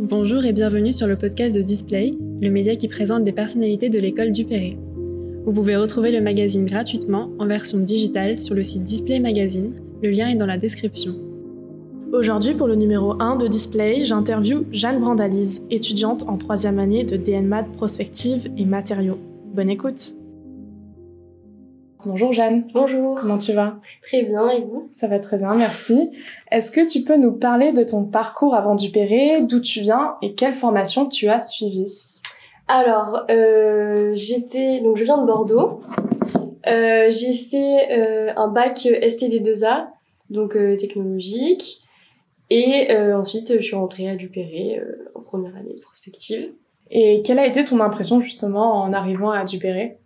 Bonjour et bienvenue sur le podcast de Display, le média qui présente des personnalités de l'école du Perret. Vous pouvez retrouver le magazine gratuitement en version digitale sur le site Display Magazine, le lien est dans la description. Aujourd'hui, pour le numéro 1 de Display, j'interview Jeanne Brandalise, étudiante en troisième année de DNMAT Prospective et Matériaux. Bonne écoute Bonjour Jeanne. Bonjour. Comment tu vas? Très bien, et vous? Ça va très bien, merci. Est-ce que tu peux nous parler de ton parcours avant Dupéré, d'où tu viens et quelle formation tu as suivie? Alors, euh, j'étais... Donc, je viens de Bordeaux. Euh, j'ai fait euh, un bac STD2A, donc euh, technologique. Et euh, ensuite, je suis rentrée à Dupéré euh, en première année de prospective. Et quelle a été ton impression justement en arrivant à Dupéré?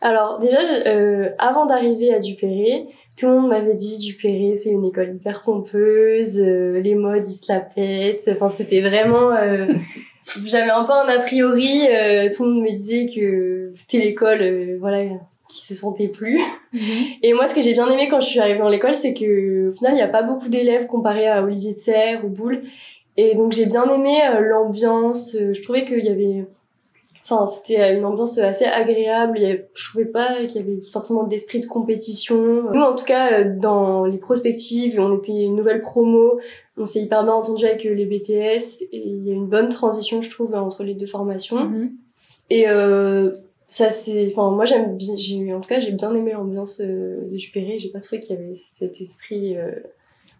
Alors déjà, euh, avant d'arriver à Dupéré, tout le monde m'avait dit Dupéré, c'est une école hyper pompeuse, euh, les modes ils se la pètent. Enfin, c'était vraiment. euh, J'avais un peu un a priori. euh, tout le monde me disait que c'était l'école, euh, voilà, qui se sentait plus. Et moi, ce que j'ai bien aimé quand je suis arrivée dans l'école, c'est que au final, il n'y a pas beaucoup d'élèves comparé à Olivier de Serre ou Boulle. Et donc, j'ai bien aimé euh, l'ambiance. Je trouvais qu'il y avait Enfin, c'était une ambiance assez agréable. Je trouvais pas qu'il y avait forcément d'esprit de compétition. Nous, en tout cas, euh, dans les prospectives, on était une nouvelle promo. On s'est hyper bien entendu avec euh, les BTS et il y a une bonne transition, je trouve, entre les deux formations. Mhm. Et euh, ça, c'est, enfin, moi, j'aime bien, j'ai, en tout cas, j'ai bien aimé l'ambiance euh, de Jupéré. J'ai pas trouvé qu'il y avait cet esprit, euh,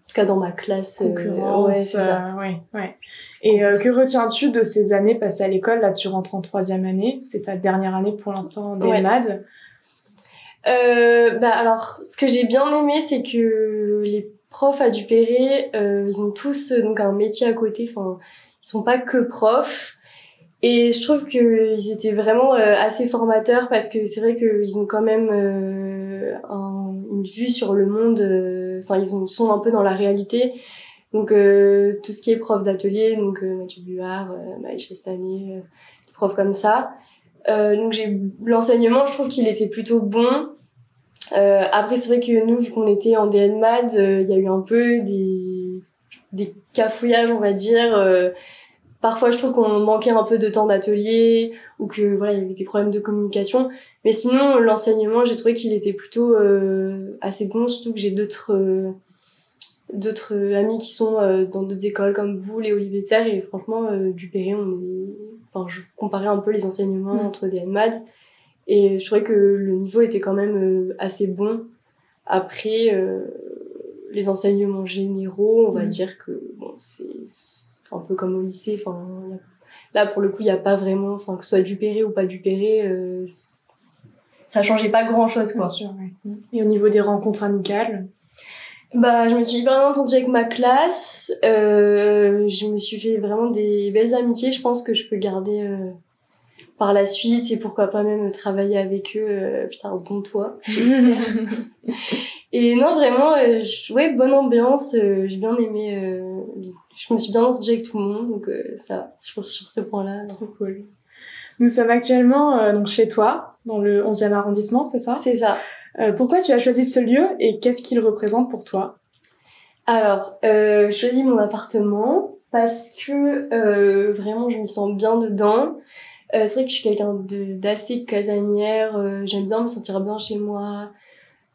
tout cas dans ma classe. euh, Concurrence, ouais, c'est ça. euh, ouais, ouais. Et euh, que retiens-tu de ces années passées à l'école? Là, tu rentres en troisième année, c'est ta dernière année pour l'instant en Ouais. DMAD. Euh, bah alors, ce que j'ai bien aimé, c'est que les profs à Dupéré, euh, ils ont tous euh, donc un métier à côté. Enfin, ils sont pas que profs. Et je trouve qu'ils étaient vraiment euh, assez formateurs parce que c'est vrai qu'ils ont quand même euh, un- une vue sur le monde. Enfin, ils ont- sont un peu dans la réalité. Donc euh, tout ce qui est prof d'atelier, donc euh, Mathieu Buard, euh, Chastanet, euh, des profs comme ça. Donc j'ai l'enseignement, je trouve qu'il était plutôt bon. Après c'est vrai que nous, vu qu'on était en DNMAD, euh, il y a eu un peu des cafouillages, on va dire. Parfois, je trouve qu'on manquait un peu de temps d'atelier ou que voilà, il y avait des problèmes de communication. Mais sinon, l'enseignement, j'ai trouvé qu'il était plutôt euh, assez bon, surtout que j'ai d'autres euh, d'autres amis qui sont euh, dans d'autres écoles comme vous, les Olivier de Serre, et franchement, euh, du Perret, on est... Enfin, je comparais un peu les enseignements Mm. entre des NMAD, et je trouvais que le niveau était quand même euh, assez bon. Après, euh, les enseignements généraux, on va Mm. dire que bon, c'est un peu comme au lycée. Enfin, là, pour le coup, il n'y a pas vraiment, enfin, que ce soit du Perret ou pas du Perret, euh, ça changeait pas grand-chose, quoi. Bien sûr, ouais. Et au niveau des rencontres amicales? Bah, je me suis hyper bien entendue avec ma classe. Euh, je me suis fait vraiment des belles amitiés. Je pense que je peux garder euh, par la suite et pourquoi pas même travailler avec eux. euh, putain, au bon toit, j'espère. et non, vraiment, ouais, bonne ambiance. J'ai bien aimé. Je me suis bien entendue avec tout le monde, donc euh, ça, sur, sur ce point-là. Trop cool. Nous sommes actuellement euh, donc chez toi, dans le 11e arrondissement, c'est ça? C'est ça. Euh, Pourquoi tu as choisi ce lieu et qu'est-ce qu'il représente pour toi? Alors, euh, je choisis mon appartement parce que euh, vraiment je m'y sens bien dedans. C'est vrai que je suis quelqu'un d'assez casanière, j'aime bien me sentir bien chez moi.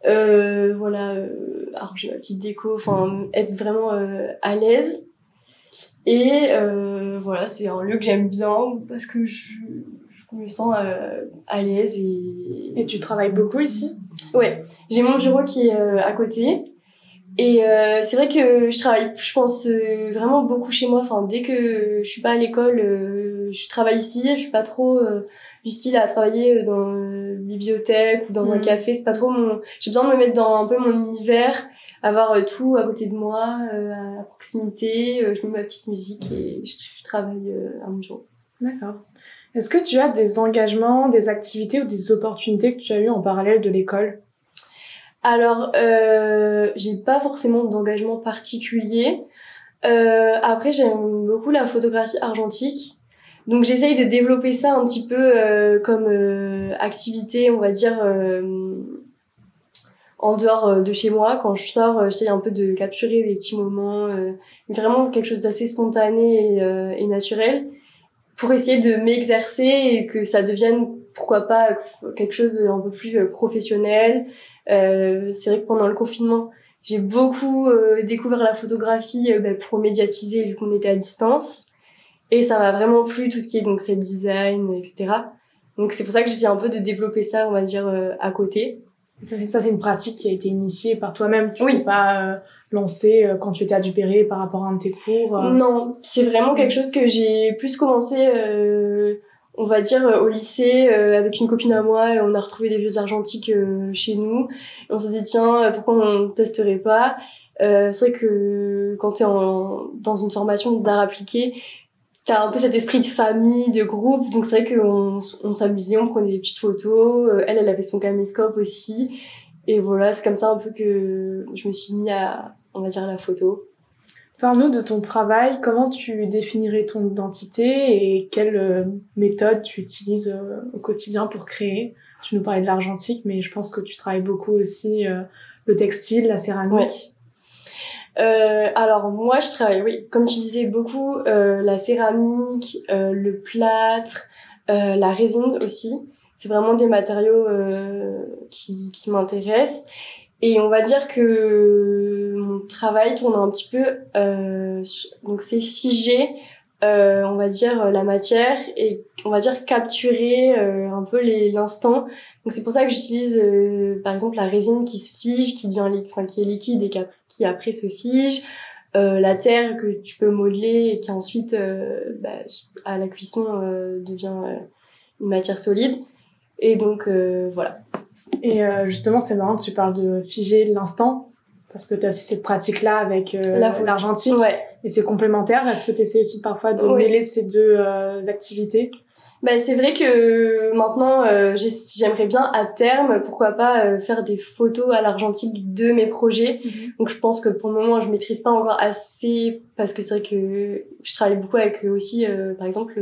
Euh, voilà, euh, alors j'ai ma petite déco, enfin être vraiment euh, à l'aise. Et euh, voilà, c'est un lieu que j'aime bien parce que je, je me sens euh, à l'aise et, Et tu travailles beaucoup ici? Ouais, j'ai mon bureau qui est euh, à côté. Et euh, c'est vrai que je travaille, je pense euh, vraiment beaucoup chez moi. Enfin, dès que je suis pas à l'école, euh, je travaille ici. Je suis pas trop euh, du style à travailler euh, dans une bibliothèque ou dans un Mhm. café. C'est pas trop mon. J'ai besoin de me mettre dans un peu mon univers, avoir euh, tout à côté de moi, euh, à proximité. Je mets ma petite musique et je, je travaille à mon bureau. D'accord. Est-ce que tu as des engagements, des activités ou des opportunités que tu as eues en parallèle de l'école? Alors, euh, j'ai pas forcément d'engagement particulier. Euh, après, j'aime beaucoup la photographie argentique. Donc, j'essaye de développer ça un petit peu euh, comme euh, activité, on va dire, euh, en dehors de chez moi. Quand je sors, j'essaie un peu de capturer des petits moments, vraiment quelque chose d'assez spontané et, et, naturel, pour essayer de m'exercer et que ça devienne, pourquoi pas, quelque chose un peu plus professionnel. c'est vrai que pendant le confinement, j'ai beaucoup découvert la photographie bah, pour médiatiser vu qu'on était à distance. Et ça m'a vraiment plu tout ce qui est donc set design, etc. Donc c'est pour ça que j'essaie un peu de développer ça, on va dire, euh, à côté. Ça c'est ça c'est une pratique qui a été initiée par toi-même. Tu oui. pas euh, lancé euh, quand tu étais à Dupéré par rapport à un de tes cours. Non, c'est vraiment quelque chose que j'ai plus commencé, on va dire, au lycée avec une copine à moi. Et on a retrouvé des vieux argentiques chez nous. Et on s'est dit tiens pourquoi on testerait pas? c'est vrai que quand t'es en, dans une formation d'art appliqué, t'as un peu cet esprit de famille, de groupe, donc c'est vrai qu'on on, s'amusait, on prenait des petites photos. Euh, elle, elle avait son caméscope aussi. Et voilà, c'est comme ça un peu que je me suis mis à, on va dire, la photo. Parle-nous de ton travail, comment tu définirais ton identité et quelle euh, méthode tu utilises euh, au quotidien pour créer? Tu nous parlais de l'argentique, mais je pense que tu travailles beaucoup aussi le textile, la céramique. Euh, alors moi je travaille, oui, comme tu disais beaucoup, euh, la céramique, euh, le plâtre, euh, la résine aussi. C'est vraiment des matériaux euh, qui, qui m'intéressent. Et on va dire que mon travail tourne un petit peu, donc c'est figé, on va dire la matière et on va dire capturer un peu l'instant. Donc c'est pour ça que j'utilise par exemple la résine qui se fige, qui devient, enfin qui est liquide et qui après se fige, euh, la terre que tu peux modeler et qui ensuite euh, bah, à la cuisson euh, devient euh, une matière solide. Et donc voilà. Et justement, c'est marrant que tu parles de figer l'instant parce que tu as aussi cette pratique-là avec l'argentique. Ouais. Et c'est complémentaire. Est-ce que tu essaies aussi parfois de mêler ces deux activités? Bah, c'est vrai que maintenant, euh, j'aimerais bien à terme, pourquoi pas, euh, faire des photos à l'argentique de mes projets. Mhm. Donc je pense que pour le moment, je maîtrise pas encore assez parce que c'est vrai que je travaille beaucoup avec aussi, euh, par exemple,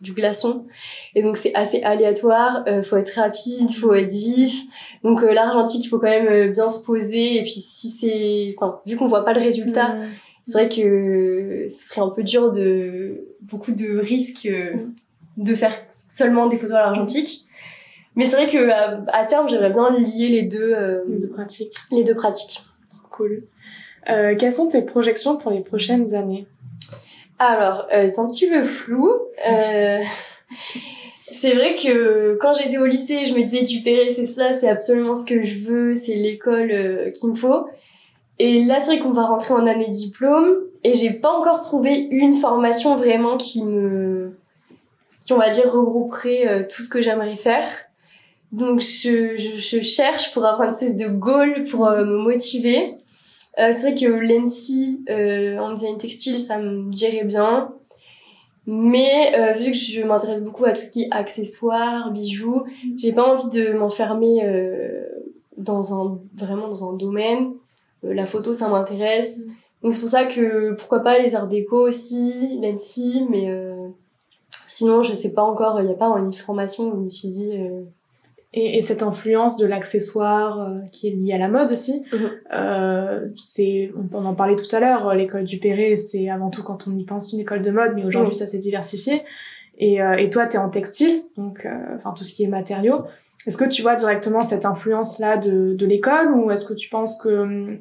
du glaçon. Et donc c'est assez aléatoire, faut être rapide, faut être vif. Donc l'argentique, il faut quand même bien se poser. Et puis si c'est, enfin, vu qu'on voit pas le résultat. Mhm. C'est vrai que ce serait un peu dur de beaucoup de risques mhm de faire seulement des photos à l'argentique. Mais c'est vrai que à, terme, j'aimerais bien lier les deux, euh, les deux pratiques. Les deux pratiques. Cool. Euh, quelles sont tes projections pour les prochaines années? Alors, euh, c'est un petit peu flou. Euh, c'est vrai que quand j'étais au lycée, je me disais du Péré, c'est ça, c'est absolument ce que je veux, c'est l'école euh, qu'il me faut. Et là, c'est vrai qu'on va rentrer en année diplôme et j'ai pas encore trouvé une formation vraiment qui me qui on va dire regrouperait euh, tout ce que j'aimerais faire. Donc je, je, cherche pour avoir une espèce de goal pour euh, me motiver. Euh, c'est vrai que l'ENSI en design textile, ça me dirait bien. Mais vu que je m'intéresse beaucoup à tout ce qui est accessoires, bijoux, j'ai pas envie de m'enfermer dans un vraiment dans un domaine. la photo, ça m'intéresse. Donc c'est pour ça que pourquoi pas les arts déco aussi, l'ENSI, mais Sinon, je sais pas encore, il n'y a pas une formation où je me suis dit. Euh, et, et, cette influence de l'accessoire euh, qui est liée à la mode aussi, mhm. euh, c'est, on, en parlait tout à l'heure, l'école du Perret, c'est avant tout quand on y pense une école de mode, mais aujourd'hui ça s'est diversifié. Et, euh, et toi, tu es en textile, donc enfin tout ce qui est matériaux. Est-ce que tu vois directement cette influence-là de, de l'école ou est-ce que tu penses que hum,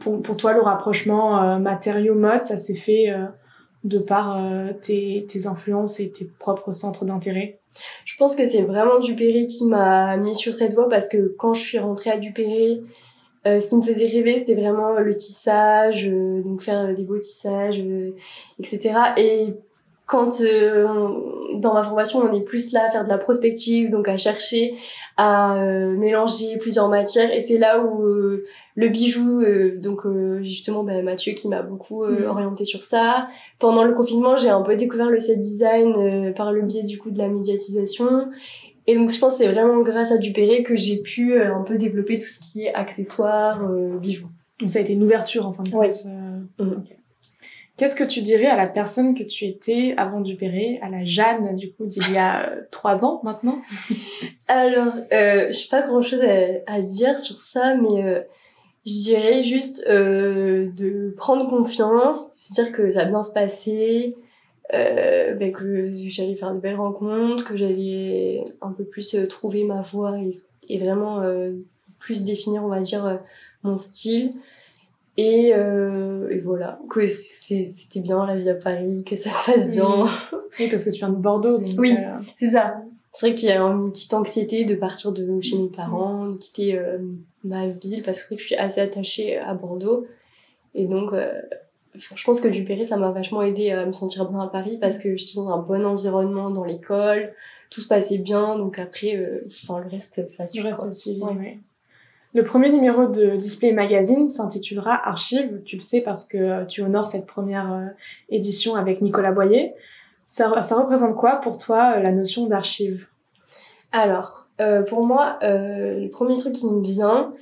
pour, pour toi, le rapprochement matériaux-mode, ça s'est fait de par euh, tes, influences et tes propres centres d'intérêt Je pense que c'est vraiment Dupéré qui m'a mis sur cette voie parce que quand je suis rentrée à Dupéré, euh, ce qui me faisait rêver, c'était vraiment le tissage, euh, donc faire des beaux tissages, etc. Et quand dans ma formation, on est plus là à faire de la prospective, donc à chercher à mélanger plusieurs matières, et c'est là où le bijou, euh, donc euh, justement bah, Mathieu qui m'a beaucoup euh, mm. orienté sur ça. Pendant le confinement, j'ai un peu découvert le set design par le biais du coup de la médiatisation. Et donc je pense que c'est vraiment grâce à Dupéré que j'ai pu un peu développer tout ce qui est accessoires, bijoux. Donc ça a été une ouverture en fin de compte. Mm. Qu'est-ce que tu dirais à la personne que tu étais avant Dupéré, à la Jeanne, du coup, d'il y a trois ans maintenant? Alors, je n'ai pas grand-chose à, dire sur ça, mais je dirais juste euh, de prendre confiance, de dire que ça va bien se passer, euh, ben que j'allais faire de belles rencontres, que j'allais un peu plus trouver ma voie et, et vraiment plus définir, on va dire, mon style. Et, euh, et voilà, que c'était bien la vie à Paris, que ça se passe bien. Oui, parce que tu viens de Bordeaux. Donc oui, euh, c'est ça. C'est vrai qu'il y a une petite anxiété de partir de chez mes parents, de quitter euh, ma ville, parce que c'est que je suis assez attachée à Bordeaux. Et donc, euh, je pense que Dupéré, ça m'a vachement aidé à me sentir bien à Paris, parce que j'étais dans un bon environnement dans l'école, tout se passait bien, donc après, enfin, le reste, ça suit. Le reste, ouais. Le premier numéro de Display Magazine s'intitulera Archives, tu le sais parce que tu honores cette première euh, édition avec Nicolas Boyer. Ça, représente quoi pour toi euh, la notion d'archive? Alors, euh, pour moi, euh, le premier truc qui me vient,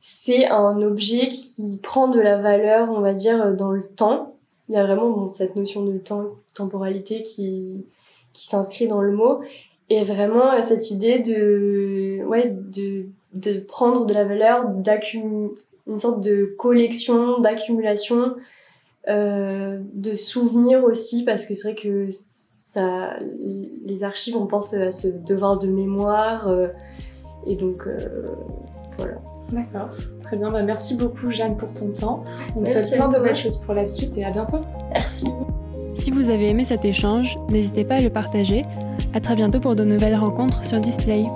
c'est un objet qui prend de la valeur, on va dire, dans le temps. Il y a vraiment cette notion de temps, temporalité qui, qui s'inscrit dans le mot. Et vraiment cette idée de, ouais, de de prendre de la valeur, une sorte de collection, d'accumulation, euh, de souvenirs aussi, parce que c'est vrai que ça, les archives, on pense à ce devoir de mémoire, euh, et donc euh, voilà. D'accord, très bien. Bah, merci beaucoup Jeanne pour ton temps. On te souhaite plein de belles choses pour la suite et à bientôt. Merci. Si vous avez aimé cet échange, n'hésitez pas à le partager. À très bientôt pour de nouvelles rencontres sur Display.